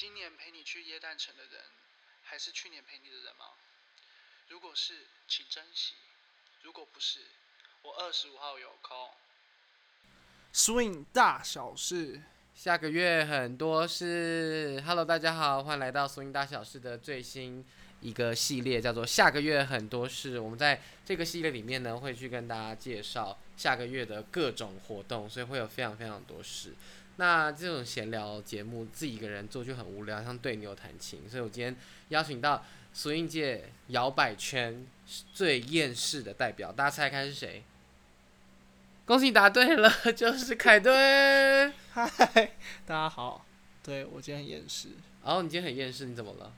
今年陪你去耶诞城的人，还是去年陪你的人吗？如果是，请珍惜；如果不是，我二十五号有空。Swing 大小事，下个月很多事。Hello，大家好，欢迎来到 Swing 大小事的最新一个系列，叫做下个月很多事。我们在这个系列里面呢，会去跟大家介绍下个月的各种活动，所以会有非常非常多事。那这种闲聊节目，自己一个人做就很无聊，像对牛弹琴。所以我今天邀请到索音界摇摆圈最厌世的代表，大家猜看是谁？恭喜你答对了，就是凯顿。嗨，大家好。对我今天很厌世。哦，你今天很厌世，你怎么了？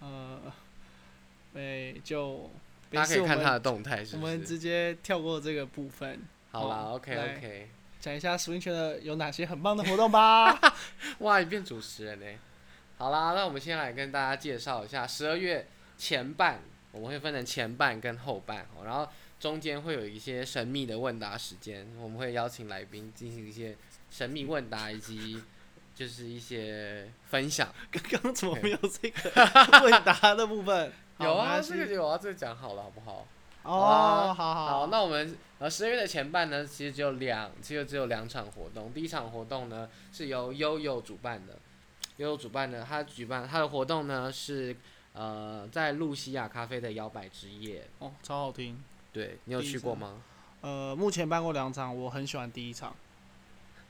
呃，哎，就大家可以看他的动态，是我们直接跳过这个部分。好了，OK OK。讲一下 Swing 圈的有哪些很棒的活动吧。哇，你变主持人呢？好啦，那我们先来跟大家介绍一下十二月前半，我们会分成前半跟后半，然后中间会有一些神秘的问答时间，我们会邀请来宾进行一些神秘问答以及就是一些分享。刚 刚怎么没有这个 问答的部分？有啊，这个有啊，这个讲好了，好不好？哦，好好好，那我们呃十二月的前半呢，其实只有两，其实只有两场活动。第一场活动呢是由悠悠主办的，悠悠主办的，他举办他的活动呢是呃在露西亚咖啡的摇摆之夜。哦，超好听。对你有去过吗？呃，目前办过两场，我很喜欢第一场。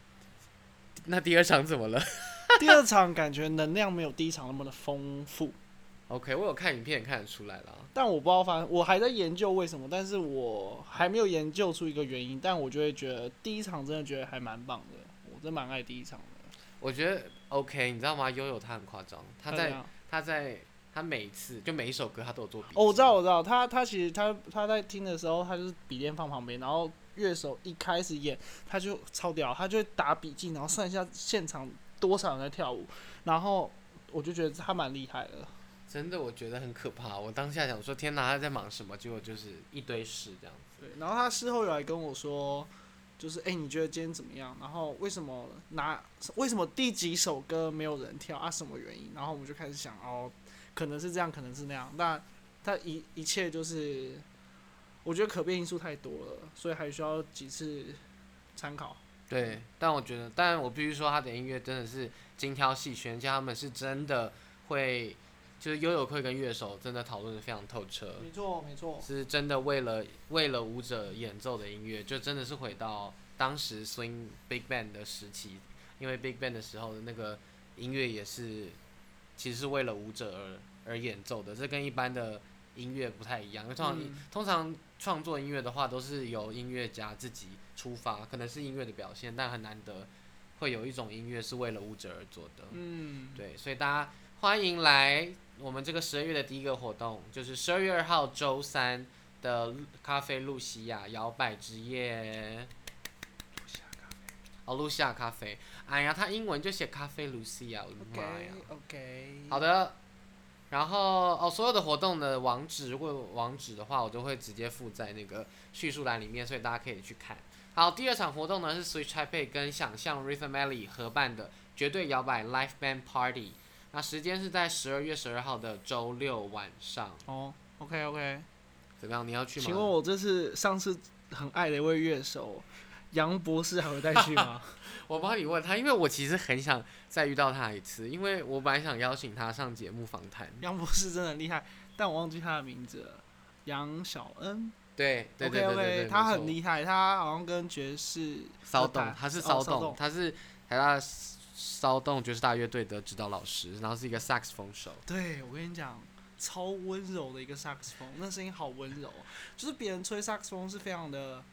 那第二场怎么了？第二场感觉能量没有第一场那么的丰富。OK，我有看影片看得出来了，但我不知道，反正我还在研究为什么，但是我还没有研究出一个原因，但我就会觉得第一场真的觉得还蛮棒的，我真蛮爱第一场的。我觉得 OK，你知道吗？悠悠他很夸张，他在他在他每次就每一首歌他都有做笔。哦，我知道我知道，他他其实他他在听的时候，他就是笔电放旁边，然后乐手一开始演，他就超屌，他就会打笔记，然后算一下现场多少人在跳舞，然后我就觉得他蛮厉害的。真的，我觉得很可怕。我当下想说，天哪，他在忙什么？结果就是一堆事这样子。对，然后他事后有来跟我说，就是哎，你觉得今天怎么样？然后为什么拿？为什么第几首歌没有人跳啊？什么原因？然后我们就开始想，哦，可能是这样，可能是那样。那他一一切就是，我觉得可变因素太多了，所以还需要几次参考。对，但我觉得，但我必须说，他的音乐真的是精挑细选，加他们是真的会。就是悠悠会跟乐手真的讨论的非常透彻，没错没错，是真的为了为了舞者演奏的音乐，就真的是回到当时 swing big band 的时期，因为 big band 的时候的那个音乐也是其实是为了舞者而而演奏的，这跟一般的音乐不太一样。通常通常创作音乐的话，都是由音乐家自己出发，可能是音乐的表现，但很难得会有一种音乐是为了舞者而做的。嗯，对，所以大家欢迎来。我们这个十二月的第一个活动就是十二月二号周三的咖啡露西亚摇摆之夜。露西亚咖啡。哦，露西亚咖啡。哎呀，他英文就写咖啡露西亚，我的妈呀。OK。好的。然后哦，所有的活动的网址，如果网址的话，我都会直接附在那个叙述栏里面，所以大家可以去看。好，第二场活动呢是 Switch Taipei 跟想象 Rhythm Alley 合办的绝对摇摆 Live Band Party。那时间是在十二月十二号的周六晚上。哦，OK OK，怎么样？你要去吗？请问我这次上次很爱的一位乐手杨博士还会再去吗？我帮你问他，因为我其实很想再遇到他一次，因为我本来想邀请他上节目访谈。杨博士真的厉害，但我忘记他的名字了。杨小恩。对，OK OK，他很厉害，他好像跟爵士骚动，他是骚动，他是台大。骚动爵士大乐队的指导老师，然后是一个萨克斯风手。对，我跟你讲，超温柔的一个萨克斯风，那声音好温柔，就是别人吹萨克斯风是非常的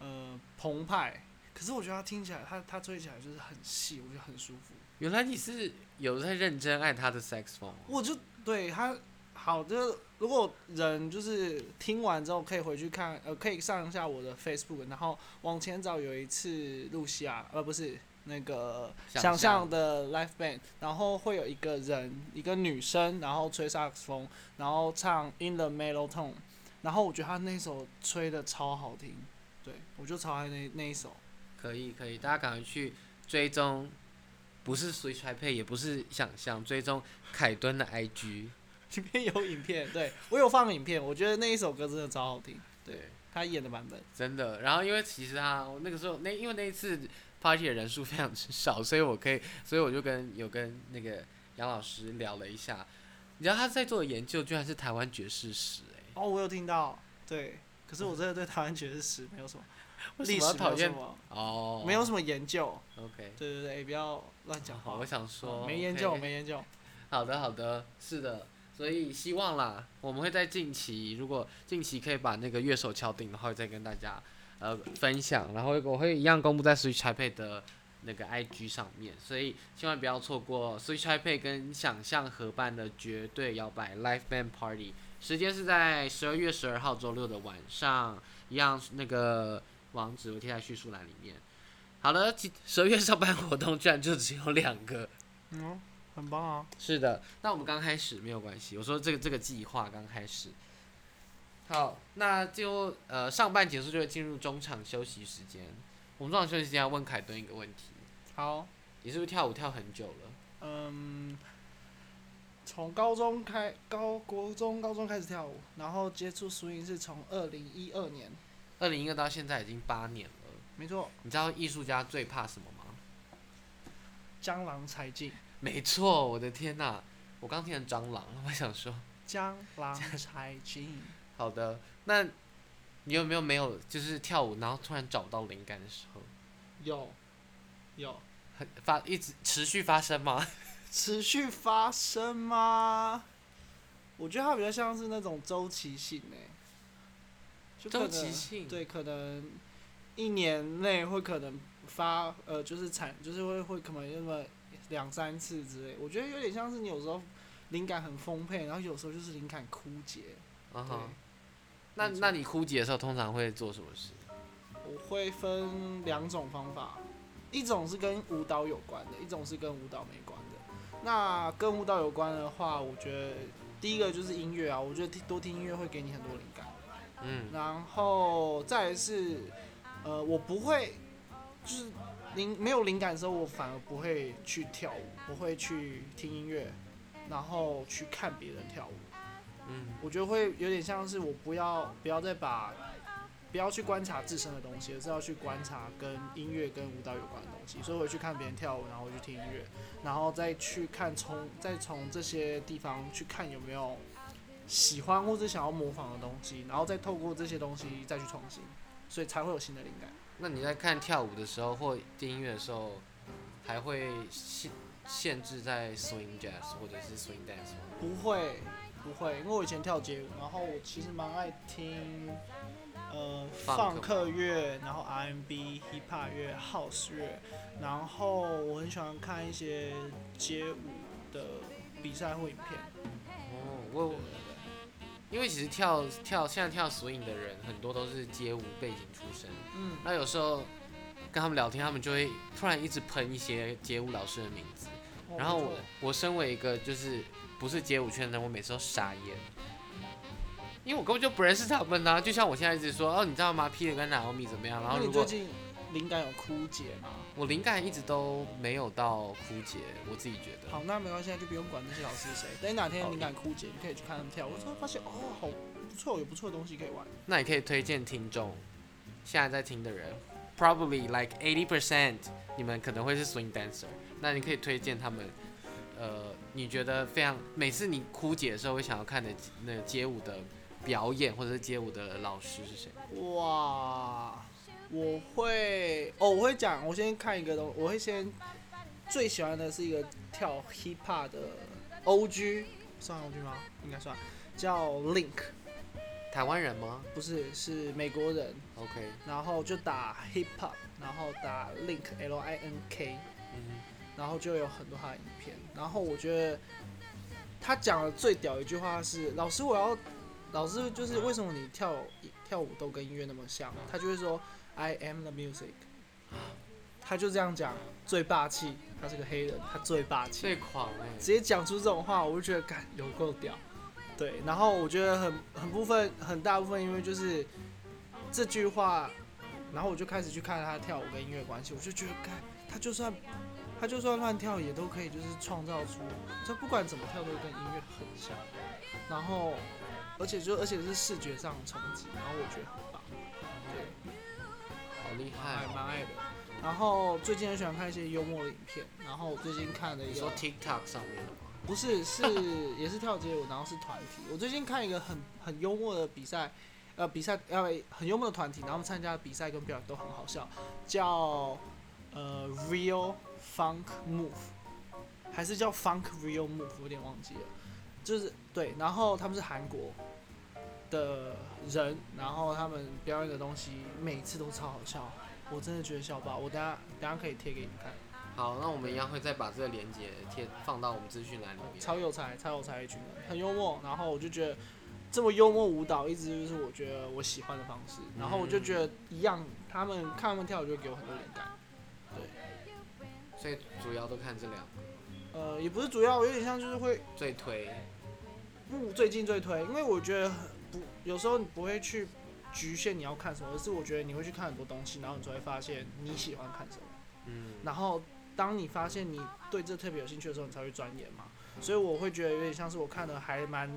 呃澎湃，可是我觉得他听起来，他他吹起来就是很细，我觉得很舒服。原来你是有在认真爱他的萨克斯风。我就对他好的，如果人就是听完之后可以回去看，呃，可以上一下我的 Facebook，然后往前找有一次露西亚，呃，不是。那个想象的 live band，然后会有一个人，一个女生，然后吹萨克斯风，然后唱 in the mellow tone，然后我觉得他那首吹的超好听，对我就超爱那那一首。可以可以，大家赶快去追踪不是 Switch iPad，也不是想象，追踪凯敦的 IG。里面有影片，对我有放影片，我觉得那一首歌真的超好听，对，他演的版本。真的。然后因为其实他那个时候那因为那一次 party 的人数非常之少，所以我可以，所以我就跟有跟那个杨老师聊了一下，你知道他在做的研究居然是台湾爵士史、哎，哦，我有听到，对，可是我真的对台湾爵士史没有什么历史为什么要讨厌没有什么哦，没有什么研究，OK。对对对，不要乱讲，话我，想说没研究没研究，好的，好的，是的，所以希望啦，我们会在近期，如果近期可以把那个乐手敲定的话，再跟大家呃分享，然后我会一样公布在 Switch iPad 的那个 IG 上面，所以千万不要错过 Switch iPad 跟想象合办的绝对摇摆 Live Band Party，时间是在十二月十二号周六的晚上，一样那个网址我贴在叙述栏里面。好了，十二月上班活动居然就只有两个。嗯，很棒啊，是的，那我们刚开始没有关系。我说这个这个计划刚开始。好，那就呃上半结束就会进入中场休息时间。我们中场休息时间要问凯顿一个问题：好，你是不是跳舞跳很久了？嗯，从高中开高国中高中开始跳舞，然后接触 swing 是从二零一二年，二零一二到现在已经八年了。没错，你知道艺术家最怕什么吗？江郎才尽，没错，我的天呐，我刚听成蟑螂，我想说，江郎才尽。好的，那你有没有没有就是跳舞，然后突然找到灵感的时候，有，有，很发一直持续发生吗？持续发生吗？我觉得它比较像是那种周期性诶、就可周期性对，可能一年内会可能发呃，就是产就是会会可能那么两三次之类。我觉得有点像是你有时候灵感很丰沛，然后有时候就是灵感枯竭。对那那你枯竭的时候通常会做什么事？我会分两种方法，一种是跟舞蹈有关的，一种是跟舞蹈没关的。那跟舞蹈有关的话，我觉得第一个就是音乐啊，我觉得听多听音乐会给你很多灵感。嗯，然后再来是，呃，我不会，就是灵没有灵感的时候，我反而不会去跳舞，我会去听音乐，然后去看别人跳舞。嗯，我觉得会有点像是我不要不要再把不要去观察自身的东西，而是要去观察跟音乐跟舞蹈有关的东西。所以我会去看别人跳舞，然后我去听音乐，然后再去看从再从这些地方去看有没有喜欢或者想要模仿的东西，然后再透过这些东西再去创新，所以才会有新的灵感。那你在看跳舞的时候或听音乐的时候，还会限限制在 swing jazz 或者是 swing dance 吗？不会，不会，因为我以前跳街舞，然后我其实蛮爱听，呃，放克乐，然后 R&B、hip hop 乐、house 乐，然后我很喜欢看一些街舞的比赛或影片。哦，我对对对。因为其实跳跳现在跳 swing 的人很多都是街舞背景出身，嗯，那有时候跟他们聊天，他们就会突然一直喷一些街舞老师的名字，哦然后我我身为一个就是不是街舞圈的人，我每次都傻眼，因为我根本就不认识他们啊。就像我现在一直说，哦，你知道吗？Peter 跟 Naomi 怎么样？然后你如果最近灵感有枯竭吗？我灵感一直都没有到枯竭，我自己觉得。好，那没关系，那就不用管那些老师是谁。等你哪天灵感枯竭，你可以去看他们跳舞，我突然发现哦，好不错，有不错的东西可以玩。那你可以推荐听众，现在在听的人，probably like eighty percent，你们可能会是 swing dancer，那你可以推荐他们，呃，你觉得非常每次你枯竭的时候会想要看的那个街舞的表演，或者是街舞的老师是谁？哇，我会哦，我会讲，我先看一个东，我会先最喜欢的是一个跳 hip hop 的 OG，算 OG 吗？应该算，叫 Link，台湾人吗不是是美国人，？OK，然后就打 hip hop，然后打 Link L I N K，嗯，然后就有很多他的影片，然后我觉得他讲的最屌一句话是：老师，我要，老师就是为什么你跳跳舞都跟音乐那么像？他就会说 I am the music，他就这样讲，最霸气。他是个黑人，他最霸气，最狂哎、直接讲出这种话，我就觉得干有够屌。对，然后我觉得很很部分很大部分，因为就是这句话，然后我就开始去看他跳舞跟音乐关系，我就觉得干他就算他就算乱跳也都可以，就是创造出，就不管怎么跳都跟音乐很像，然后而且就而且是视觉上的冲击，然后我觉得很棒，对，好厉害！蛮爱的。然后最近很喜欢看一些幽默的影片，然后我最近看了一个你说 TikTok 上面的吗？不是，是也是跳街舞，然后是团体。我最近看一个很很幽默的比赛，呃，比赛呃很幽默的团体，然后他们参加的比赛跟表演都很好笑，叫呃 Real Funk Move，还是叫 Funk Real Move，我有点忘记了。就是对，然后他们是韩国的人，然后他们表演的东西每次都超好笑，我真的觉得笑爆。我等下等下可以贴给你们看。好，那我们一样会再把这个链接贴放到我们资讯栏里面。超有才，超有才一群人，很幽默。然后我就觉得这么幽默舞蹈，一直就是我觉得我喜欢的方式。然后我就觉得一样，他们看他们跳舞就会给我很多灵感。所以主要都看这两个，呃，也不是主要，有点像就是会最推。不最近最推，因为我觉得不有时候你不会去局限你要看什么，而是我觉得你会去看很多东西，然后你就会发现你喜欢看什么。嗯，然后当你发现你对这特别有兴趣的时候，你才会钻研嘛。所以我会觉得有点像是我看的还蛮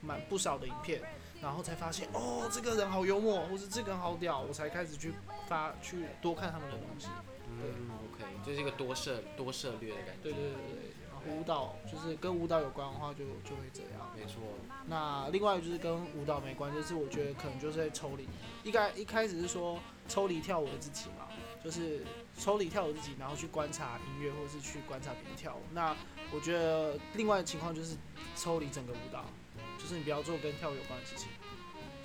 蛮不少的影片，然后才发现哦，这个人好幽默，或是这个人好屌，我才开始去发去多看他们的东西。嗯，OK，就是一个多涉多涉略的感觉。对对对对，然后舞蹈就是跟舞蹈有关的话就就会这样。没错。那另外就是跟舞蹈没关，就是我觉得可能就是在抽离。一开一开始是说抽离跳舞的自己嘛，就是抽离跳舞自己，然后去观察音乐，或是去观察别人跳舞。那我觉得另外的情况就是抽离整个舞蹈，就是你不要做跟跳舞有关的事情。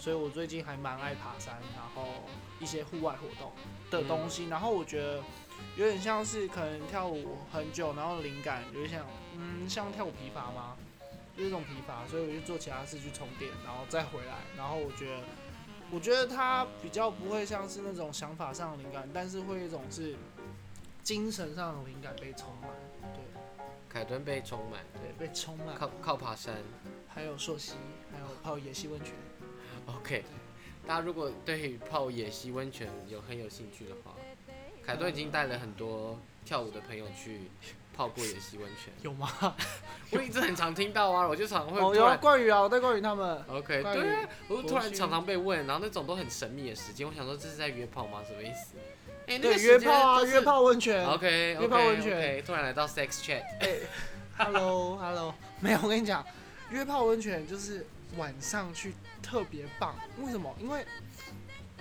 所以我最近还蛮爱爬山，然后一些户外活动的东西。然后我觉得有点像是可能跳舞很久，然后灵感有点像，嗯，像跳舞疲乏吗？就是这种疲乏，所以我就做其他事去充电，然后再回来。然后我觉得，我觉得它比较不会像是那种想法上的灵感，但是会一种是精神上的灵感被充满。对凯顿被充满，对，被充满。靠靠爬山。还有溯溪，还有泡野溪温泉。OK，大家如果对泡野溪温泉有很有兴趣的话，凯顿已经带了很多跳舞的朋友去泡过野溪温泉。有吗？我一直很常听到啊，我就常会哦，有啊，突然。冠宇啊，我带冠宇他们。OK，对啊，我就突然常常被问，然后那种都很神秘的时间，我想说这是在约炮吗？什么意思？哎、那对个，时间约炮啊，约。炮温泉。OK 约炮 OK 温泉突然来到 sex chat，哎，Hello Hello，没有，我跟你讲，约炮温泉就是晚上去特别棒。为什么？因为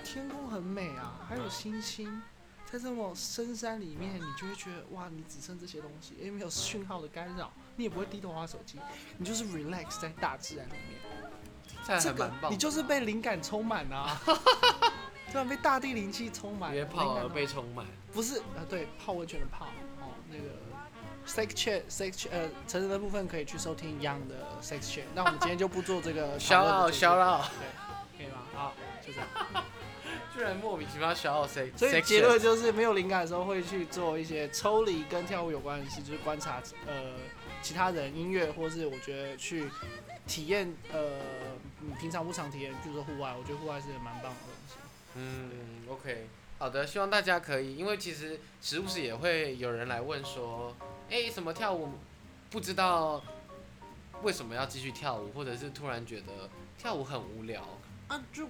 天空很美啊，还有星星，在这么深山里面，你就会觉得哇，你只剩这些东西，因为没有讯号的干扰，你也不会低头玩手机，你就是 relax 在大自然里面。这这个。你就是被灵感充满啊，突然被大地灵气充满，约炮而被充满。不是呃，对，泡温泉的泡哦，那个 sex chat sex chat 呃，成人的部分可以去收听一样的 sex chat。那我们今天就不做这个小奥讨论的小奥，对，可以吗？好，就这样。居然莫名其妙小奥 sex，所以结论就是没有灵感的时候会去做一些抽离跟跳舞有关的事，就是观察呃其他人音乐，或是我觉得去体验呃你平常不常体验，比如说户外，我觉得户外是蛮棒的东西。嗯，OK，好的，希望大家可以，因为其实时不时也会有人来问说，哎、什么跳舞不知道为什么要继续跳舞，或者是突然觉得跳舞很无聊。啊，就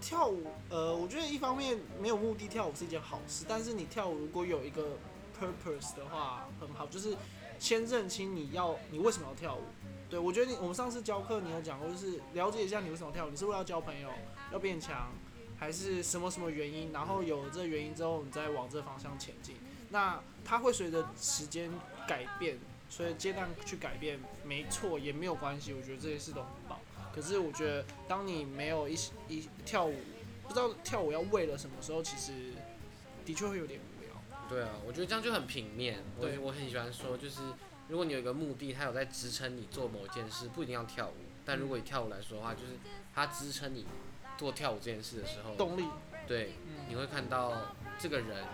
跳舞，呃，我觉得一方面没有目的跳舞是一件好事，但是你跳舞如果有一个 purpose 的话，很好，就是先认清你要你为什么要跳舞。对我觉得你我们上次教课你有讲过，就是了解一下你为什么跳舞，你是为了要交朋友，要变强，还是什么什么原因？然后有了这原因之后，你再往这方向前进。那它会随着时间改变，所以阶段去改变，没错，也没有关系。我觉得这些事都很棒。可是我觉得，当你没有一一跳舞，不知道跳舞要为了什么时候，其实的确会有点无聊。对啊，我觉得这样就很平面。我对我很喜欢说，就是如果你有一个目的，它有在支撑你做某件事，不一定要跳舞。但如果以跳舞来说的话，就是它支撑你做跳舞这件事的时候，动力，对，嗯，你会看到这个人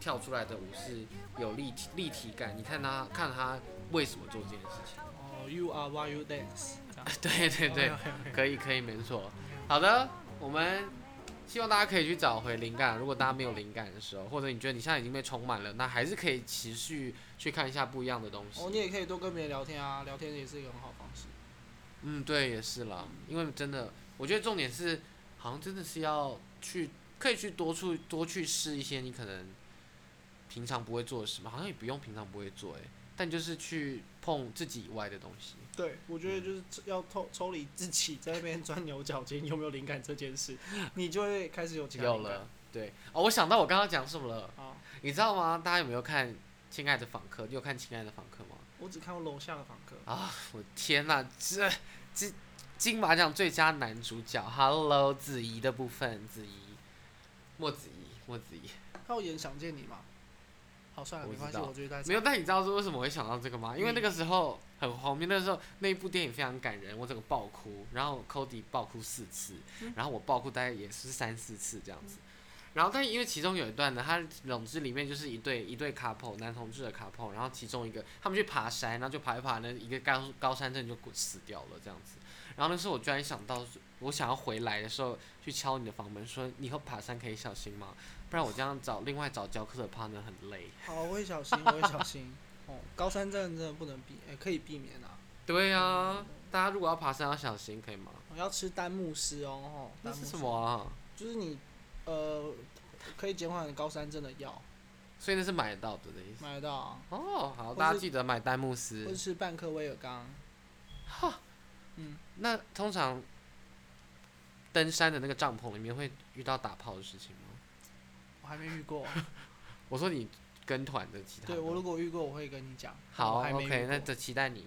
跳出来的舞是有立体立体感。你看他看他为什么做这件事情。哦，You are why you dance。对对对可以可以，没错。好的，我们希望大家可以去找回灵感。如果大家没有灵感的时候，或者你觉得你现在已经被充满了，那还是可以持续去看一下不一样的东西。哦，你也可以多跟别人聊天啊，聊天也是一个很好方式。嗯，对，也是啦。因为真的，我觉得重点是，好像真的是要去，可以去多处多去试一些你可能平常不会做的事嘛。好像也不用平常不会做，诶，但就是去碰自己以外的东西。对，我觉得就是要抽抽离自己在那边钻牛角尖，有没有灵感这件事，你就会开始有其他有了，对。哦，我想到我刚刚讲什么了。啊，你知道吗？大家有没有看《亲爱的访客》？你有看《亲爱的访客》吗？我只看过楼下的访客。啊，我天哪！这金金马奖最佳男主角，Hello 子怡的部分，子怡，莫子怡，莫子怡。他有演《想见你》吗？好，算了，没关系，我觉得没有。但你知道是为什么会想到这个吗？因为那个时候很荒谬，那个时候那一部电影非常感人，我整个爆哭，然后 Cody 爆哭四次，然后我爆哭大概也是三四次这样子。然后，但因为其中有一段呢，他总之里面就是一对一对 couple 男同志的 couple，然后其中一个他们去爬山，然后就爬一爬，那一个高高山症就死掉了这样子。然后那时候我居然想到，我想要回来的时候去敲你的房门，说你以后爬山可以小心吗？不然我这样找另外找教课的 partner 很累。好，我会小心，我会小心。哦，高山症真的不能避，哎，可以避免啊。对呀，大家如果要爬山要小心，可以吗？我要吃丹木斯哦，那是什么啊？就是你。呃，可以减缓高山症的药，所以那是买得到的的意思。买得到啊。哦，好，大家记得买丹木斯。或者是半颗威尔刚。哈。嗯。那通常登山的那个帐篷里面会遇到打炮的事情吗？我还没遇过。我说你跟团的其他。对我如果遇过，我会跟你讲。好，OK，那就期待你。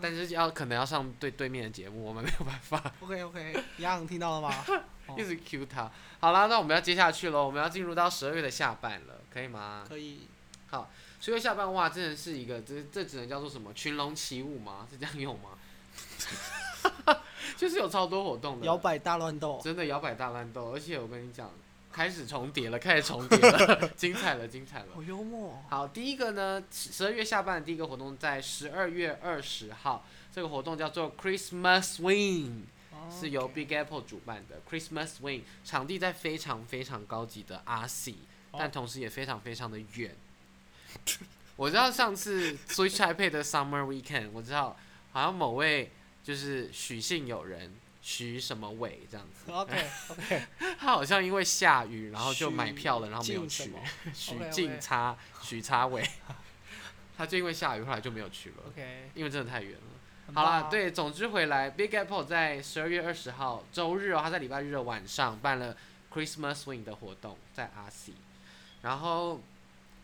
但是要可能要上对对面的节目，我们没有办法。OK OK，杨听到了吗？一直 Q 他。好啦，那我们要接下去喽，我们要进入到十二月的下半了，可以吗？可以。好，十二月下半哇，真的是一个，这这只能叫做什么？群龙起舞吗？是这样用吗？就是有超多活动的。摇摆大乱斗。真的摇摆大乱斗，而且我跟你讲，开始重叠了，开始重叠了，精彩了，精彩了。好幽默。好，第一个呢，十二月下半的第一个活动在十二月二十号，这个活动叫做 Christmas Swing。是由 Big Apple 主办的 Christmas Swing，场地在非常非常高级的 RC，但同时也非常非常的远。我知道上次 Switch iPad 的 Summer Weekend，我知道好像某位就是许姓友人许什么伟这样子。OK OK，他好像因为下雨，然后就买票了，然后没有去。许静差许差伟，他就因为下雨后来就没有去了。OK，因为真的太远了。好了，对，总之回来，Big Apple 在十二月二十号周日哦，他在礼拜日的晚上办了 Christmas Swing 的活动，在 RC，然后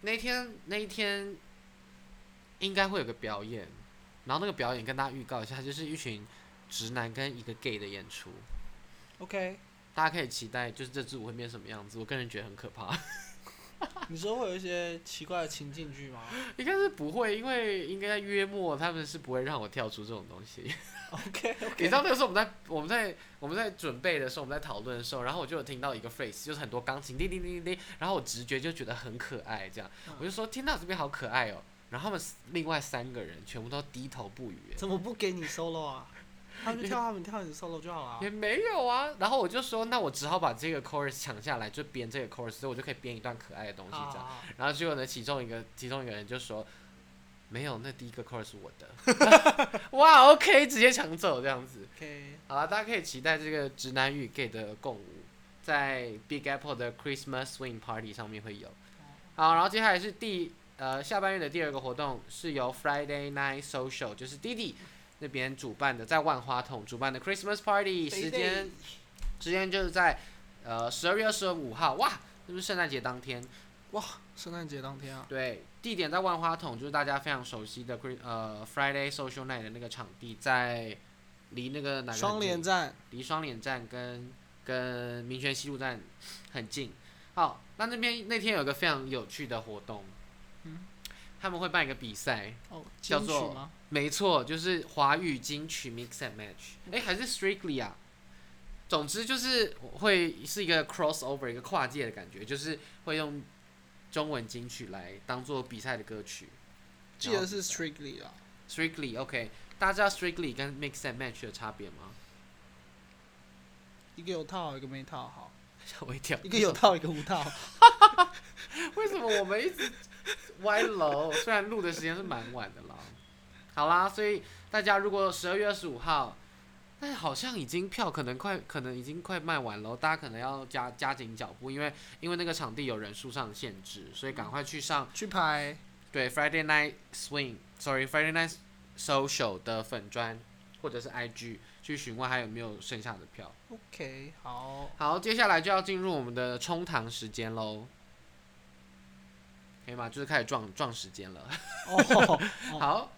那天那一天应该会有个表演，然后那个表演跟大家预告一下，就是一群直男跟一个 gay 的演出，OK，大家可以期待，就是这支舞会变什么样子，我个人觉得很可怕。你说会有一些奇怪的情境剧吗？应该是不会，因为应该在约莫他们是不会让我跳出这种东西。OK，你知道那个时候我们在我们在我们在准备的时候，我们在讨论的时候，然后我就有听到一个 phrase，就是很多钢琴叮叮叮叮叮，然后我直觉就觉得很可爱，这样我就说听到这边好可爱哦，然后他们另外三个人全部都低头不语。怎么不给你 solo 啊？他们跳他们跳你 solo 就好了。也没有啊，然后我就说，那我只好把这个 chorus 抢下来，就编这个 chorus，所以我就可以编一段可爱的东西这样。然后结果呢，其中一个其中一个人就说，没有，那第一个 chorus 是我的。哇，OK，直接抢走这样子。OK，好了，大家可以期待这个直男与 gay 的共舞，在 Big Apple 的 Christmas Swing Party 上面会有。好，然后接下来是第呃下半月的第二个活动，是由 Friday Night Social，就是弟弟。那边主办的，在万花筒主办的 Christmas Party，时间时间就是在呃十二月二十五号，哇，是不是圣诞节当天，哇，圣诞节当天啊，对，地点在万花筒，就是大家非常熟悉的 Chris 呃 Friday Social Night 的那个场地，在离那个哪个双连站，离双连站跟跟民权西路站很近。好，那那边那天有个非常有趣的活动，嗯，他们会办一个比赛，哦，叫做。没错，就是华语金曲 mix and match，哎，还是 strictly 啊。总之就是会是一个 cross over，一个跨界的感觉，就是会用中文金曲来当做比赛的歌曲。记得是 strictly 啊。strictly，OK，大家知道 strictly 跟 mix and match 的差别吗？一个有套好，一个没套好。吓我一跳。一个有套，一个无套。为什么我们一直歪楼？虽然录的时间是蛮晚的啦。好啦，所以大家如果十二月二十五号，但是好像已经票可能快，可能已经快卖完了，大家可能要加加紧脚步，因为因为那个场地有人数上的限制，所以赶快去上去拍。对，Friday Night Swing，Sorry，Friday Night Social 的粉砖或者是 IG 去询问还有没有剩下的票。OK，好。好，接下来就要进入我们的冲堂时间喽。可以吗？就是开始撞撞时间了。哦，好，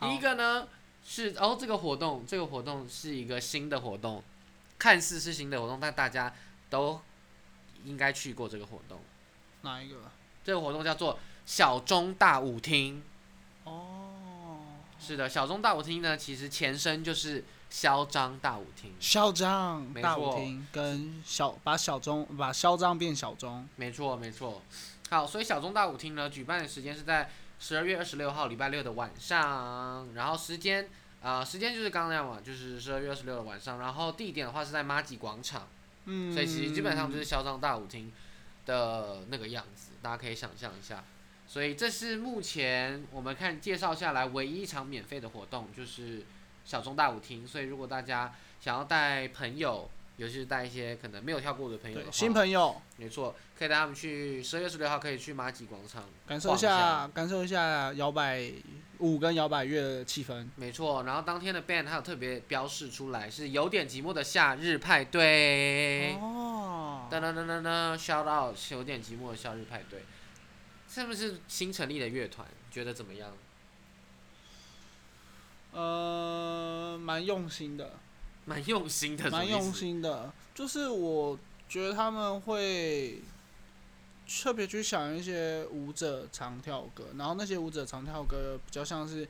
第一个呢是哦，这个活动，这个活动是一个新的活动，看似是新的活动，但大家都应该去过这个活动。哪一个？这个活动叫做小中大舞厅。哦，是的，小中大舞厅呢，其实前身就是嚣张大舞厅。嚣张没大舞错厅跟小把小中把嚣张变小中。没错，没错。好，所以小中大舞厅呢，举办的时间是在十二月二十六号礼拜六的晚上，然后时间，呃，时间就是刚刚那样嘛，就是十二月二十六的晚上，然后地点的话是在马吉广场，嗯，所以其实基本上就是嚣张大舞厅的那个样子，大家可以想象一下。所以这是目前我们看介绍下来唯一一场免费的活动，就是小中大舞厅。所以如果大家想要带朋友，尤其是带一些可能没有跳过的朋友的话，新朋友没错，可以带他们去十二月十六号可以去马吉广场感受一下，感受一下摇摆舞跟摇摆乐的气氛。没错，然后当天的 band 它有特别标示出来是有点寂寞的夏日派对。哦，噔噔噔噔噔，shout out 有点寂寞的夏日派对，是不是新成立的乐团？觉得怎么样？呃，蛮用心的，蛮用心的，蛮用。心的。就是我觉得他们会特别去想一些舞者常跳歌，然后那些舞者常跳歌比较像是，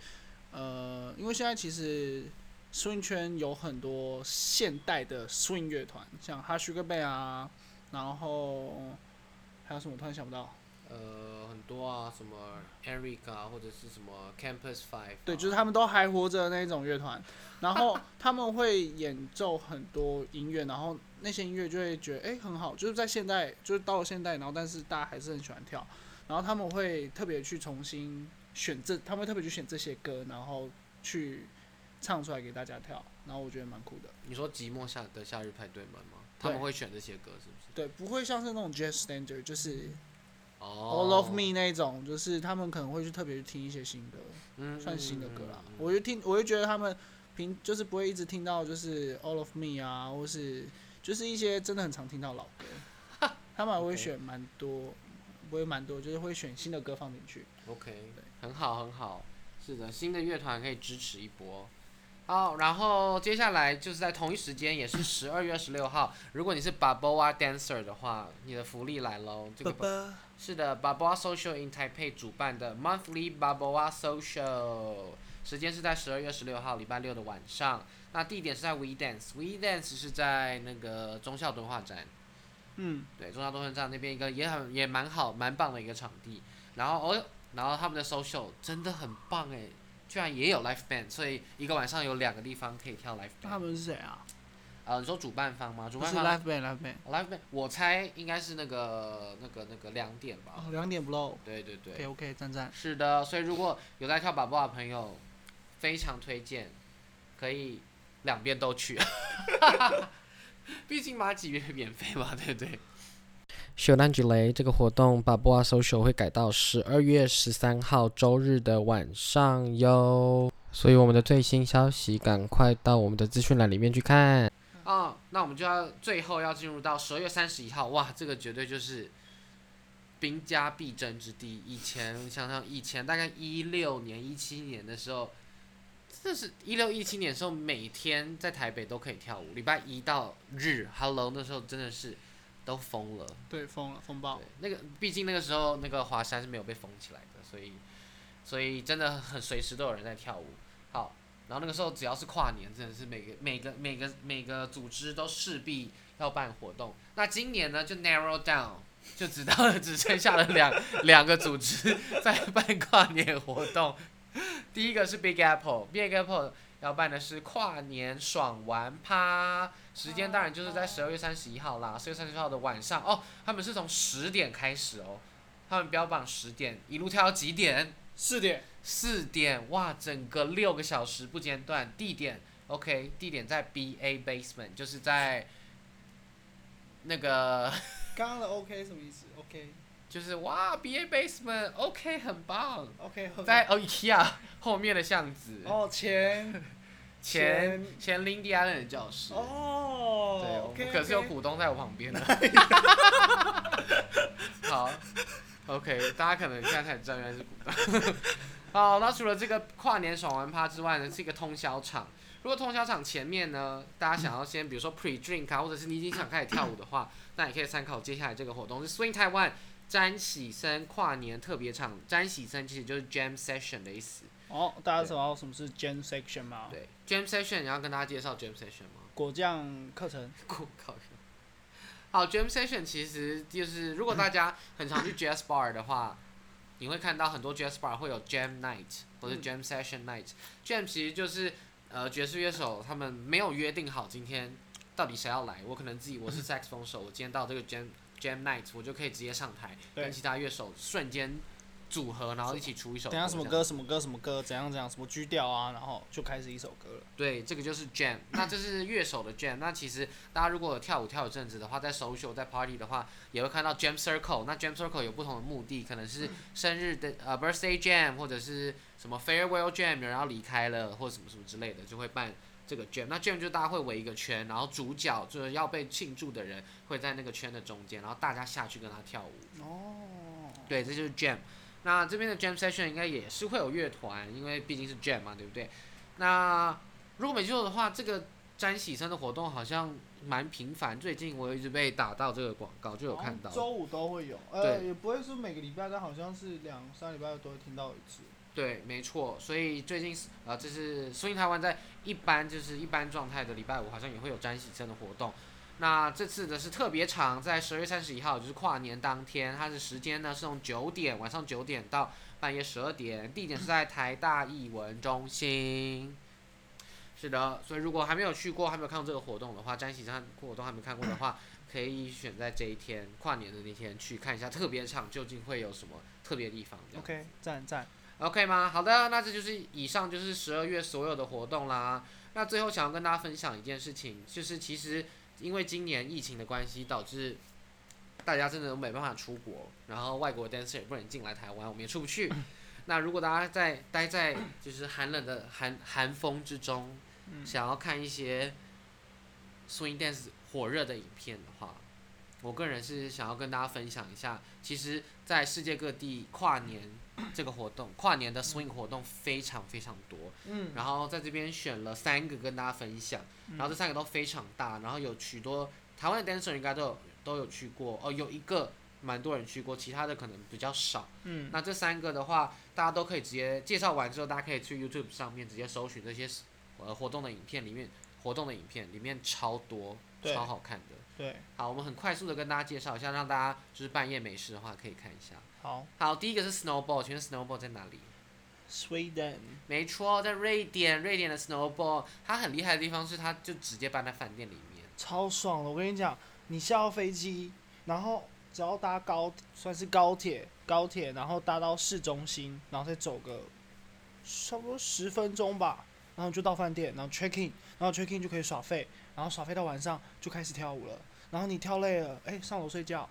呃，因为现在其实 swing 圈有很多现代的 swing 乐团，像 u s h Sugar Band 啊，然后还有什么我突然想不到。呃，很多啊，什么 Eric 啊，或者是什么 Campus Five，、啊、对，就是他们都还活着的那种乐团，然后 他们会演奏很多音乐，然后那些音乐就会觉得哎、诶很好，就是在现代，就是到了现代，然后但是大家还是很喜欢跳，然后他们会特别去重新选这，他们会特别去选这些歌，然后去唱出来给大家跳，然后我觉得蛮酷的。你说寂寞下的夏日派对们吗？他们会选这些歌是不是？对，不会像是那种 jazz standard，就是哦 All of Me 那一种，就是他们可能会去特别去听一些新歌。嗯算新的歌啦。嗯我就听，我就觉得他们平就是不会一直听到就是 All of Me 啊，或是就是一些真的很常听到老歌，他们还会选蛮多，不会蛮多，就是会选新的歌放进去。OK，很好很好，是的，新的乐团可以支持一波。好，然后接下来就是在同一时间，也是十二月十六号，如果你是 Baboa Dancer 的话，你的福利来喽。这个爸是的，Baboa Social in Taipei 主办的 Monthly Baboa Social，时间是在十二月十六号礼拜六的晚上。那地点是在 We Dance，We Dance 是在那个忠孝敦化站，嗯，对，忠孝敦化站那边一个也很也蛮好蛮棒的一个场地。然后哦，然后他们的 social 真的很棒哎，居然也有 live band，所以一个晚上有两个地方可以跳 live 他 band。他们是谁啊？呃，你说主办方吗？主办方 Live Band，Live Band。live band，我猜应该是那个那个那个两点吧。哦，两点不漏。对对对。OK OK，赞赞。是的，所以如果有在跳宝宝的朋友，非常推荐，可以两边都去。毕竟马几月免费嘛，对不对？秀兰吉雷这个活动，把波阿 social 会改到十二月十三号周日的晚上哟。所以我们的最新消息，赶快到我们的资讯栏里面去看。哦，那我们就要最后要进入到十二月三十一号，哇，这个绝对就是兵家必争之地。以前想想，以前大概一六年、一七年的时候，真的是一六一七年的时候，每天在台北都可以跳舞，礼拜一到日，Hello，那时候真的是都封了。对，封了，风暴对。，那个毕竟那个时候那个华山是没有被封起来的，所以所以真的很随时都有人在跳舞。好，然后那个时候只要是跨年，真的是每个每个每个每个组织都势必要办活动。那今年呢就 narrow down，就只到了 只剩下了两两个组织在办跨年活动。第一个是 Big Apple，Big Apple 要办的是跨年爽玩趴，时间当然就是在十二月三十一号啦，十月三十号的晚上哦，他们是从十点开始哦，他们标榜十点，一路跳到几点？四点。四点，哇，整个六个小时不间断。地点，OK，地点在 BA Basement，就是在那个。刚刚的 OK 什么意思？OK。就是哇，BA Basement，OK，很棒。OK。在 IKEA 后面的巷子。哦，前。前前林迪亚人的教室。哦。对，可是有股东在我旁边呢。好。OK，大家可能现在才知道原来是股东。好，那除了这个跨年爽玩趴之外呢，是一个通宵场。如果通宵场前面呢，大家想要先比如说 pre drink 啊，或者是你已经想开始跳舞的话，那也可以参考接下来这个活动是 Swing Taiwan 詹喜森跨年特别场。詹喜森其实就是 Jam Session 的意思。哦，大家知道什么是 Jam Session 吗？对，Jam Session 你要跟大家介绍 Jam Session 吗？果酱课程。果靠。好，Jam Session 其实就是如果大家很常去 Jazz Bar 的话，你会看到很多 Jazz Bar 会有 Jam Night 或者 Jam Session Night。Jam 其实就是呃爵士乐手他们没有约定好今天到底谁要来，我可能自己我是 Saxophone 手，我今天到这个 Jam Jam Night 我就可以直接上台跟其他乐手瞬间。组合，然后一起出一首。等下什么歌？什么歌？什么歌？怎样怎样？什么 G 调啊？然后就开始一首歌了。对，这个就是 Jam。那这是乐手的 Jam。那其实大家如果跳舞跳一阵子的话，在 social 在 party 的话，也会看到 Jam Circle。那 Jam Circle 有不同的目的，可能是生日的呃 birthday Jam，或者是什么 farewell Jam，有人要离开了，或者什么什么之类的，就会办这个 Jam。那 Jam 就大家会围一个圈，然后主角就是要被庆祝的人会在那个圈的中间，然后大家下去跟他跳舞。哦。对，这就是 Jam。那这边的 Jam Session 应该也是会有乐团，因为毕竟是 Jam 嘛，对不对？那如果没记错的话，这个沾喜生的活动好像蛮频繁，最近我一直被打到这个广告，就有看到。周五都会有，呃，也不会是每个礼拜，但好像是两三礼拜都会听到一次。对，没错，所以最近呃，这是所以台湾在一般就是一般状态的礼拜五，好像也会有沾喜生的活动。那这次的是特别场，在十二月三十一号，就是跨年当天，它的时间呢是从九点晚上九点到半夜十二点，地点是在台大艺文中心。是的，所以如果还没有去过，还没有看过这个活动的话，詹喜山活动还没看过的话，可以选在这一天跨年的那天去看一下特别场究竟会有什么特别地方。OK，赞赞。OK 吗？好的，那这就是以上就是十二月所有的活动啦。那最后想要跟大家分享一件事情，就是其实。因为今年疫情的关系，导致大家真的都没办法出国，然后外国 dancer 也不能进来台湾，我们也出不去。那如果大家在待在就是寒冷的寒寒风之中，想要看一些 swing dance 火热的影片的话，我个人是想要跟大家分享一下，其实，在世界各地跨年这个活动，跨年的 swing 活动非常非常多。嗯。然后在这边选了三个跟大家分享，然后这三个都非常大，然后有许多台湾的 dancer 应该都有都有去过哦，有一个蛮多人去过，其他的可能比较少。嗯。那这三个的话，大家都可以直接介绍完之后，大家可以去 YouTube 上面直接搜寻这些呃活动的影片，里面活动的影片里面超多，超好看的。对，好，我们很快速的跟大家介绍一下，让大家就是半夜没事的话可以看一下。好，好，第一个是 Snowball，请问 Snowball 在哪里？Sweden。没错，在瑞典。瑞典的 Snowball，它很厉害的地方是它就直接搬在饭店里面。超爽的，我跟你讲，你下到飞机，然后只要搭高，算是高铁，高铁，然后搭到市中心，然后再走个差不多十分钟吧，然后就到饭店，然后 check in，然后 check in 就可以耍废，然后耍废到晚上就开始跳舞了。然后你跳累了，哎，上楼睡觉，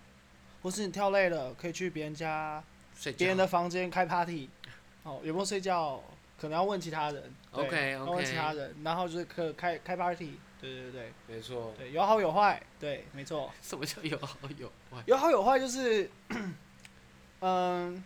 或是你跳累了，可以去别人家、别人的房间开 party。哦，有没有睡觉？可能要问其他人。OK OK。问其他人，然后就是可开开 party。对对对没错。对，有好有坏。对，没错。什么叫有好有坏？有好有坏就是，嗯，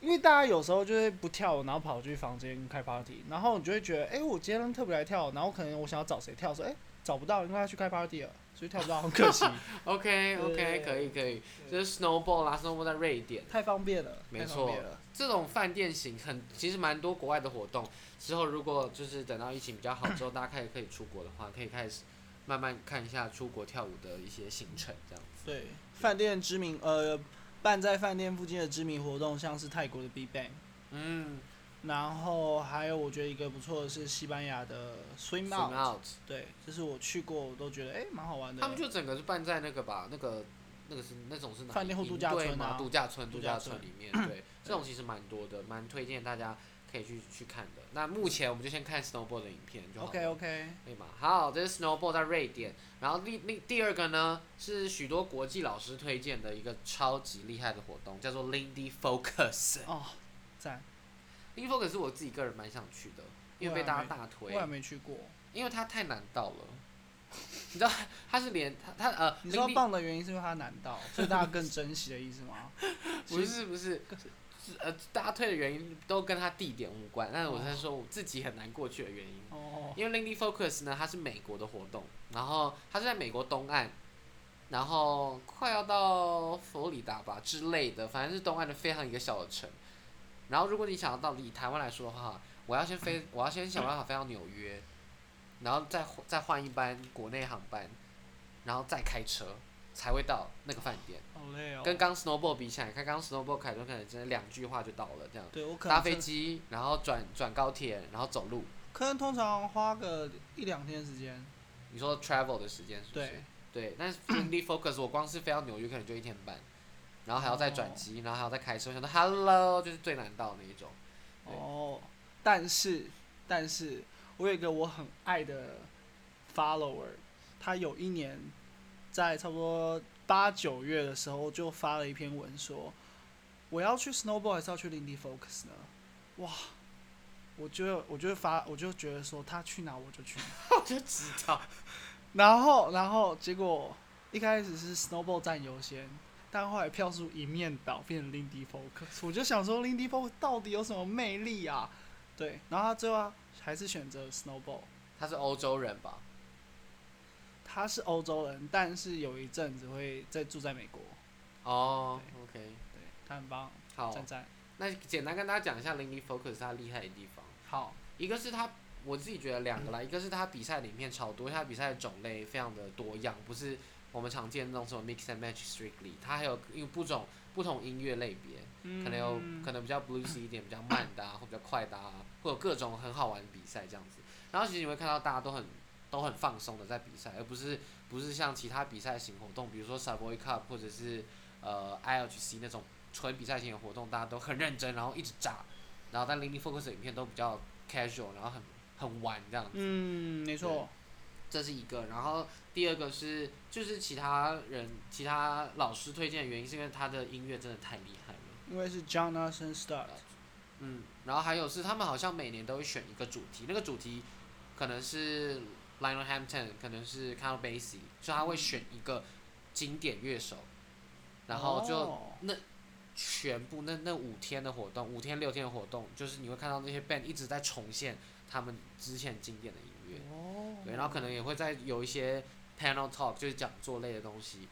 因为大家有时候就是不跳，然后跑去房间开 party，然后你就会觉得，哎，我今天特别来跳，然后可能我想要找谁跳，说，哎，找不到，应该要去开 party 了。所以跳不到很可惜。OK OK 可以可以，就是 snowball 啦，snowball 在瑞典。太方便了。没错。这种饭店型很，其实蛮多国外的活动。之后如果就是等到疫情比较好之后，大家开始可以出国的话，可以开始慢慢看一下出国跳舞的一些行程这样子。对，饭店知名呃，办在饭店附近的知名活动，像是泰国的 Big Bang。嗯，然后还有我觉得一个不错的是西班牙的 Swim Swim Out，Out，对，这是我去过，我都觉得哎蛮好玩的。他们就整个是办在那个吧，那个那个是那种是哪饭店或度假？村啊度假村，度假村村里面，对，这种其实蛮多的，蛮推荐大家可以去去看的。那目前我们就先看 snowboard 的影片就好。OK OK，可以吗？好，这是 snowboard 在瑞典，然后另另第二个呢是许多国际老师推荐的一个超级厉害的活动，叫做 Lindy Focus。哦，赞，Lindy Focus 是我自己个人蛮想去的，因为被大家大推我，还没去过。因为它太难到了。你知道它是连它它呃，你说棒的原因是因为它难到，所以大家更珍惜的意思吗？不 是不是，是呃，大家推的原因都跟它地点无关，但是我在说我自己很难过去的原因。哦，因为 Lindy Focus 呢，它是美国的活动，然后它是在美国东岸，然后快要到佛罗里达吧之类的，反正是东岸的非常一个小的城。然后如果你想要到以台湾来说的话，我要先飞，我要先想办法飞到纽约，然后再再换一班国内航班，然后再开车才会到那个饭店。好累哦。跟刚 snowboard 比起来，看刚 snowboard 凯顿可能真的两句话就到了这样。对我可搭飞机，然后转转高铁，然后走路。可能通常花个一两天时间。你说 travel 的时间是不是？对，对，但是 Lindy Focus 我光是飞到纽约可能就一天半，然后还要再转机，然后还要再开车，我想到 Hello 就是最难到的那一种。哦，但是但是我有一个我很爱的 follower，他有一年在差不多八九月的时候就发了一篇文说，我要去 Snowball 还是要去 Lindy Focus 呢？哇！我就我就发我就觉得说他去哪我就去哪，我就知道，然后然后结果一开始是 Snowball 占优先，但后来票数一面倒，变成 Lindy folks。我就想说 Lindy folks 到底有什么魅力啊？对，然后他最后还是选择 snowboard。他是欧洲人吧？他是欧洲人，但是有一阵子会在住在美国。哦，OK，对，他很棒，好，赞赞。那简单跟大家讲一下 Lindy Focus 他厉害的地方。好，一个是他，我自己觉得两个啦，一个是他比赛里面超多，他比赛的种类非常的多样，不是我们常见的那种什么 mix and match strictly，它还有因为不种不同音乐类别，嗯可能有可能比较 bluesy 一点，比较慢的啊，或比较快的啊，会有各种很好玩的比赛这样子。然后其实你会看到大家都很都很放松的在比赛，而不是不是像其他比赛型活动，比如说 subway Cup 或者是呃 ILGC 那种纯比赛型的活动，大家都很认真，然后一直炸。然后但 Lindy Focus 的影片都比较 casual，然后很很玩这样子。嗯，没错。这是一个，然后第二个是就是其他人其他老师推荐的原因，是因为他的音乐真的太厉害了。因为是 Jonathan Start。嗯，然后还有是他们好像每年都会选一个主题，那个主题可能是 Lionel Hampton，可能是 Count Basie，所以他会选一个经典乐手，然后就那全部那那五天的活动，五天六天的活动，就是你会看到那些 band 一直在重现他们之前经典的音乐。哦。对，然后可能也会在有一些 panel talk，就是讲座类的东西，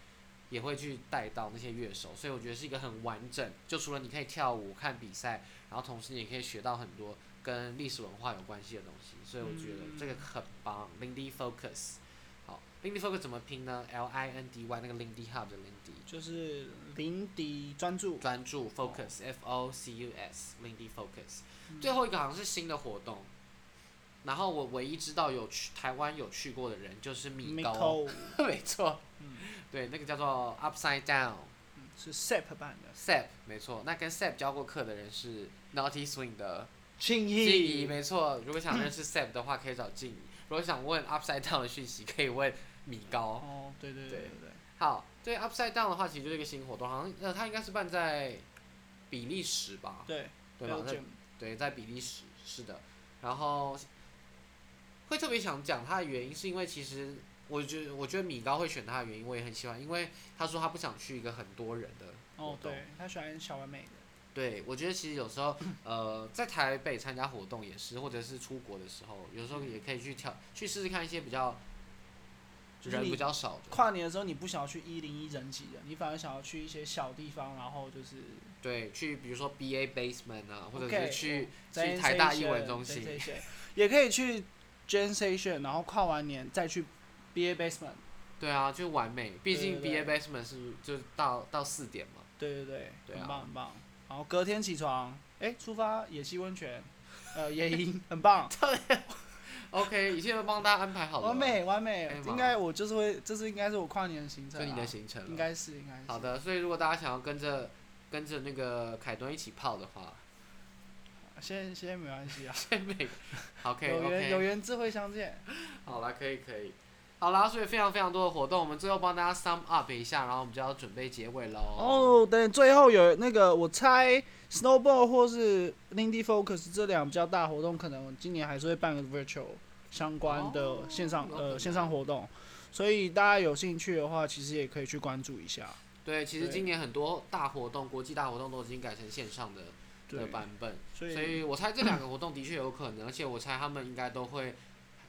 也会去带到那些乐手，所以我觉得是一个很完整。就除了你可以跳舞、看比赛，然后同时你也可以学到很多跟历史文化有关系的东西，所以我觉得这个很棒。Lindy Focus，好，Lindy Focus 怎么拼呢？L I N D Y 那个 Lindy Hub 的 Lindy，就是 Lindy 专注。专注 Focus，F O C U S，Lindy Focus。嗯最后一个好像是新的活动。然后我唯一知道有去台湾有去过的人就是米高 没错，嗯对，那个叫做 Upside Down 嗯是 SAP 办的。，SAP 没错，那跟 SAP 教过课的人是 Naughty Swing 的庆静怡，怡，没错。如果想认识 SAP 的话，可以找静怡；如果想问 Upside Down 的讯息，可以问米高。哦，对对对对对对。好，对 Upside Down 的话，其实就是一个新活动，好像呃，它应该是办在比利时吧？对，对吧？对，在比利时是的。然后会特别想讲他的原因，是因为其实我觉得，我觉得米高会选他的原因，我也很喜欢，因为他说他不想去一个很多人的活哦，动。对，他喜欢小完美的。对，我觉得其实有时候，呃，在台北参加活动也是，或者是出国的时候，有时候也可以去挑去试试看一些比较人就是你比较少的。跨年的时候，你不想要去一零一人挤的，你反而想要去一些小地方，然后就是对，去比如说 B A Basement 啊，或者 OK，是去去台大艺文中心也可以去 Gen Station，然后跨完年再去 BA Basement。对啊，就完美。毕竟 B A 对 Basement 是就是到到四点嘛。对对对，对啊很棒很棒。然后隔天起床，哎，出发野溪温泉，呃，野营很棒，OK，一切都帮大家安排好了。完美完美哎，应该我就是会，这是应该是我跨年的行程啊，就你的行程。应该是应该是。好，的，所以如果大家想要跟着跟着那个凯敦一起泡的话，先先没关系啊，先每 OK 有缘有缘自会相见。好了，可以可以。好啦，所以非常非常多的活动，我们最后帮大家 sum up 一下，然后我们就要准备结尾喽。哦，等最后有那个，我猜 Snowball 或是 Lindy Focus 这两比较大活动，可能今年还是会办个 virtual 相关的哦线上、呃线上活动，所以大家有兴趣的话，其实也可以去关注一下。对，其实今年很多大活动，国际大活动都已经改成线上的对的，版本，所以所以我猜这两个活动的确有可能，而且我猜他们应该都会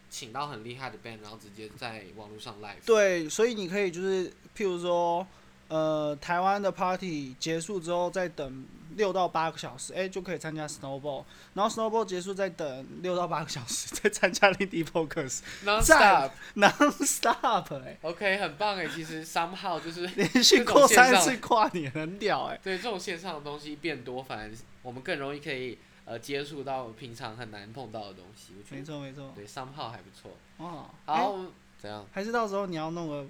请到很厉害的 band，然后直接在网络上 live。对，所以你可以就是譬如说，呃，台湾的 party 结束之后，再等六到八个小时，哎、就可以参加 Snowball，然后 Snowball 结束再等六到八个小时，再参加 Lindy Focus Non stop。non stop 哎、OK，很棒哎，其实 somehow 就是连续过三次跨年，很屌哎、对这种线上的东西变多，反而我们更容易可以呃接触到平常很难碰到的东西。我觉得没错没错，对 somehow 还不错。哦，好，哎我们怎样？还是到时候你要弄个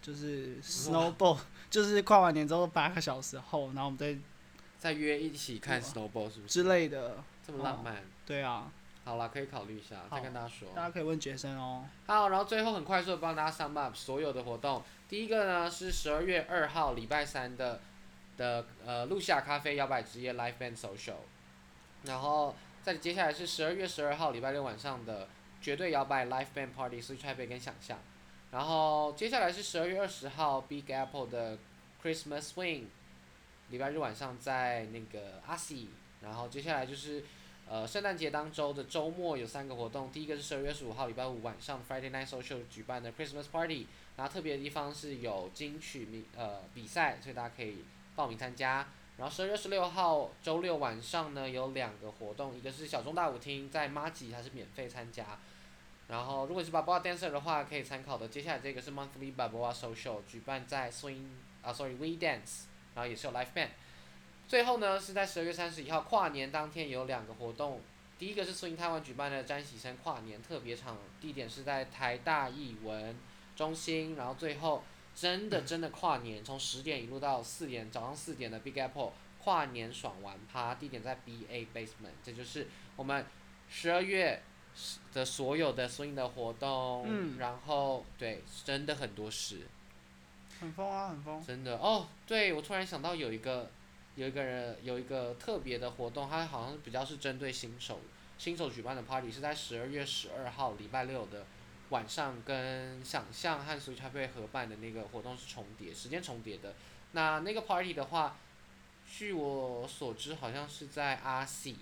就是 Snowball，就是跨完年之后八个小时后，然后我们再再约一起看 snowball 是不是？之类的，这么浪漫。对啊，好啦，可以考虑一下，再跟大家说。大家可以问杰森哦。好，然后最后很快速的帮大家 sum up 所有的活动。第一个呢是十二月二号礼拜三的的呃露西亚咖啡摇摆之夜 live band social，然后再接下来是十二月十二号礼拜六晚上的绝对摇摆 live band party Switch Taipei 跟想象，然后接下来是十二月二十号 Big Apple 的 Christmas Swing，礼拜日晚上在那个阿西，然后接下来就是。呃，圣诞节当周的周末有三个活动，第一个是十二月十五号礼拜五晚上 Friday Night Social 举办的 Christmas Party，然后特别的地方是有金曲比呃比赛，所以大家可以报名参加。然后十二月十六号周六晚上呢有两个活动，一个是小中大舞厅在 m a g i 它是免费参加，然后如果是 Balboa Dancer 的话可以参考的，接下来这个是 Monthly Balboa Social 举办在 Swing 啊 sorry We Dance，然后也是有 Live Band。最后呢，是在十二月三十一号跨年当天有两个活动，第一个是 Swing 台湾举办的詹喜生跨年特别场，地点是在台大艺文中心，然后最后真的真的跨年，从十点一路到四点，早上四点的 Big Apple 跨年爽玩趴，地点在 BA Basement，这就是我们十二月的所有的 Swing 的活动，嗯然后对，真的很多事。很疯啊，很疯。真的哦，对我突然想到有一个有一个人有一个特别的活动，它好像比较是针对新手新手举办的 party，是在十二月十二号礼拜六的晚上，跟想象和 Switch Happy 合办的那个活动是重叠，时间重叠的。那那个 party 的话，据我所知好像是在 RC，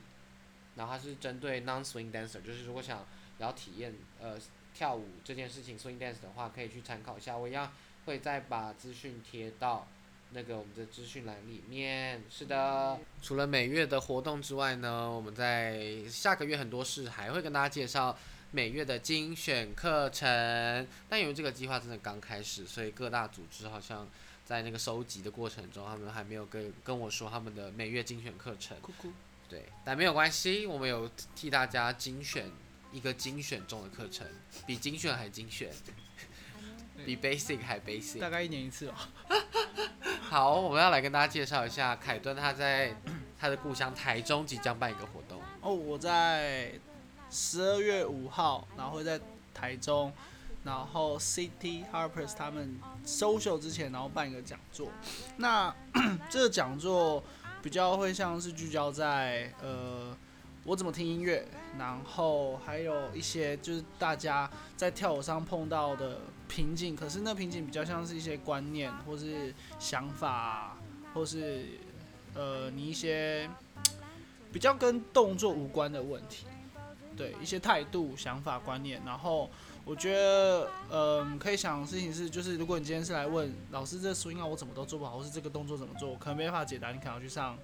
然后它是针对 non swing dancer，就是如果想要体验呃跳舞这件事情 swing dance 的话，可以去参考一下。我一样会再把资讯贴到那个我们的资讯栏里面。是的，除了每月的活动之外呢，我们在下个月很多事还会跟大家介绍每月的精选课程。但由于这个计划真的刚开始，所以各大组织好像在那个收集的过程中，他们还没有跟跟我说他们的每月精选课程。对，但没有关系，我们有替大家精选一个精选中的课程，比精选还精选，比 basic 还 basic。大概一年一次吧。好，我们要来跟大家介绍一下凯顿他在他的故乡台中即将办一个活动。哦，我在十二月五号，然后会在台中，然后 City Harpers 他们 social 之前，然后办一个讲座。那 这个讲座比较会像是聚焦在呃我怎么听音乐，然后还有一些就是大家在跳舞上碰到的瓶颈，可是那瓶颈比较像是一些观念或是想法，或是呃你一些比较跟动作无关的问题，对一些态度、想法、观念。然后我觉得，嗯、可以想的事情是，就是如果你今天是来问老师这 swing 啊我怎么都做不好，或是这个动作怎么做，可能没办法解答，你可能要去上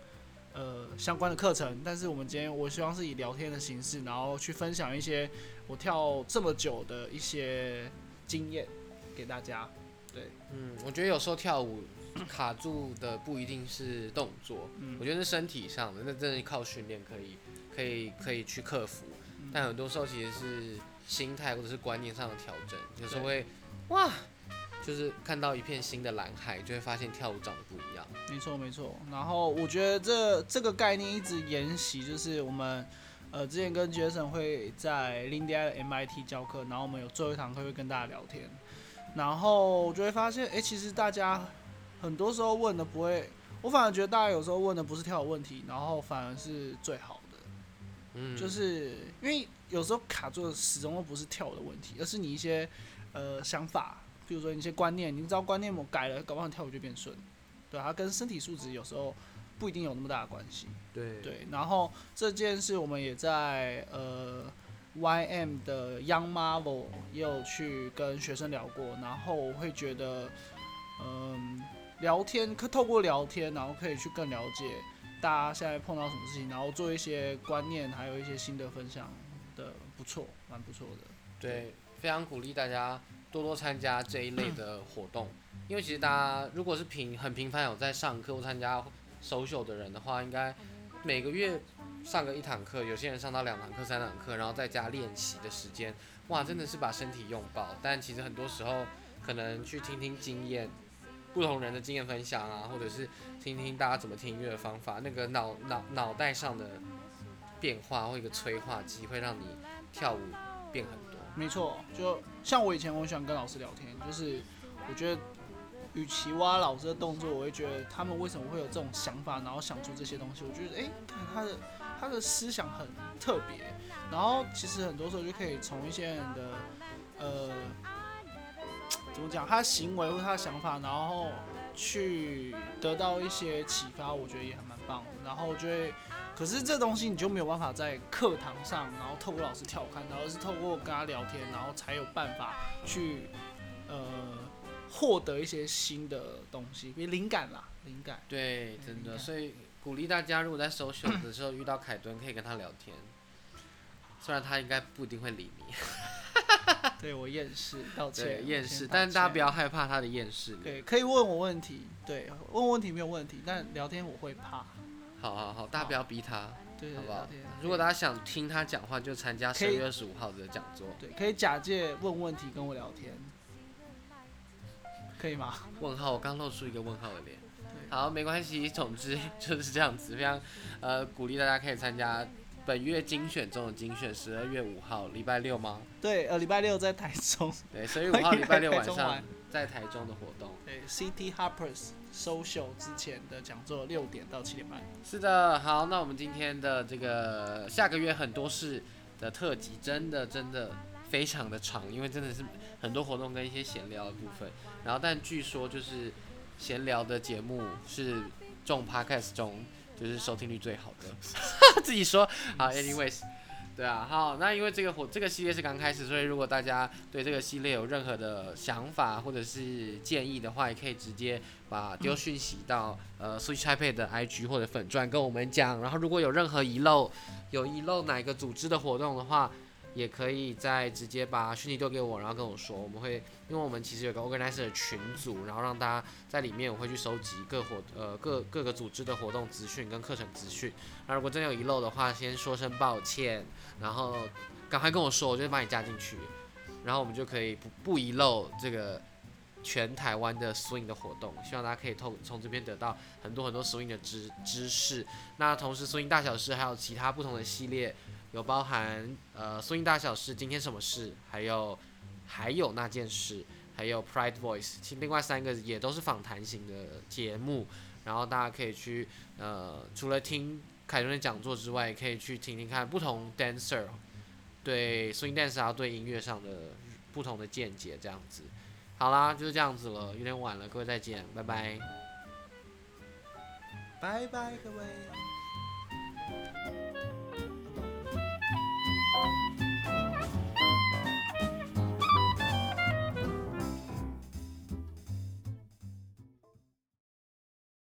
呃相关的课程。但是我们今天我希望是以聊天的形式，然后去分享一些我跳这么久的一些经验给大家。对嗯，我觉得有时候跳舞卡住的不一定是动作，嗯我觉得是身体上的，那真的靠训练可以可以可以去克服，嗯但很多时候其实是心态或者是观念上的调整，有时候会哇，就是看到一片新的蓝海，就会发现跳舞长得不一样。没错没错。然后我觉得这这个概念一直沿袭，就是我们呃之前跟 Jason 会在林迪埃的 MIT 教课，然后我们有最后一堂课会跟大家聊天，然后我就会发现，哎、其实大家很多时候问的不会，我反而觉得大家有时候问的不是跳舞问题，然后反而是最好的。嗯，就是因为有时候卡住的始终都不是跳的问题，而是你一些呃想法，比如说你一些观念，你知道观念我改了，搞不好跳舞就变顺，对，它跟身体素质有时候不一定有那么大的关系，对对。然后这件事我们也在呃 YM 的 Young Marvel 也有去跟学生聊过，然后我会觉得，嗯，聊天可透过聊天，然后可以去更了解。大家现在碰到什么事情，然后做一些观念，还有一些新的分享的，不错，蛮不错的。对，非常鼓励大家多多参加这一类的活动，因为其实大家如果是频很频繁有在上课或参加 social 的人的话，应该每个月上个一堂课，有些人上到两堂课、三堂课，然后再加练习的时间，哇，真的是把身体用爆。但其实很多时候可能去听听经验。不同人的经验分享啊，或者是听听大家怎么听音乐的方法，那个脑脑脑袋上的变化或一个催化机，会让你跳舞变很多。没错，就像我以前我喜欢跟老师聊天，就是我觉得，与其挖老师的动作，我会觉得他们为什么会有这种想法，然后想出这些东西，我觉得哎，他的他的思想很特别，然后其实很多时候就可以从一些人的呃。怎么讲？他行为或他的想法，然后去得到一些启发，我觉得也还蛮棒。然后就会，可是这东西你就没有办法在课堂上，然后透过老师跳看到，而是透过跟他聊天，然后才有办法去呃获得一些新的东西，比如灵感啦，灵感。对，真的，所以鼓励大家，如果在搜寻的时候遇到凯顿，可以跟他聊天。虽然他应该不一定会理你，对我厌世，道歉。对，厌世，但是大家不要害怕他的厌世。对，可以问我问题，对，问问题没有问题，但聊天我会怕。好好好，大家不要逼他，对好不好。如果大家想听他讲话，就参加十月二十五号的讲座。对，可以假借问问题跟我聊天，可以吗？问号，我刚露出一个问号的脸。对好，没关系，总之 就是这样子，非常呃鼓励大家可以参加本月精选中的精选，十二月五号礼拜六吗？对，呃，礼拜六在台中，对，十二月五号 礼拜六晚上在台中的活动。对，City Harpers Social 之前的讲座六点到七点半。是的，好，那我们今天的这个下个月很多事的特辑，真的真的非常的长，因为真的是很多活动跟一些闲聊的部分。然后，但据说就是闲聊的节目是众 podcast 中就是收听率最好的，自己说。好，anyways。对啊，好，那因为这个活这个系列是刚开始，所以如果大家对这个系列有任何的想法或者是建议的话，也可以直接把丢讯息到呃 Switch Taipei 的 IG 或者粉钻跟我们讲。然后如果有任何遗漏，有遗漏哪个组织的活动的话，也可以再直接把讯息丢给我，然后跟我说，我们会因为我们其实有个 organizer 的群组，然后让大家在里面我会去收集各活呃各各个组织的活动资讯跟课程资讯。那如果真的有遗漏的话，先说声抱歉。然后赶快跟我说，我就会把你加进去，然后我们就可以不不遗漏这个全台湾的 swing 的活动。希望大家可以透从这边得到很多很多 swing 的知知识。那同时 swing 大小事还有其他不同的系列，有包含呃 swing 大小事今天什么事，还有还有那件事，还有 Pride Voice，其另外三个也都是访谈型的节目。然后大家可以去呃除了听。凯伦的讲座之外，也可以去听听看不同 dancer 对 swing dance 啊，对音乐上的不同的见解，这样子。好啦，就是这样子了，有点晚了，各位再见，拜拜。拜拜，各位。